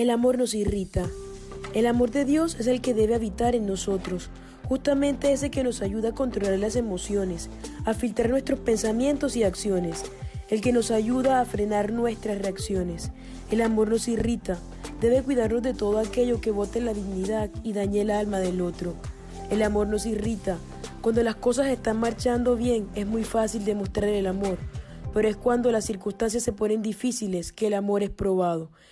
El amor nos irrita. El amor de Dios es el que debe habitar en nosotros, justamente ese que nos ayuda a controlar las emociones, a filtrar nuestros pensamientos y acciones, el que nos ayuda a frenar nuestras reacciones. El amor nos irrita, debe cuidarnos de todo aquello que bote la dignidad y dañe el alma del otro. El amor nos irrita. Cuando las cosas están marchando bien es muy fácil demostrar el amor, pero es cuando las circunstancias se ponen difíciles que el amor es probado.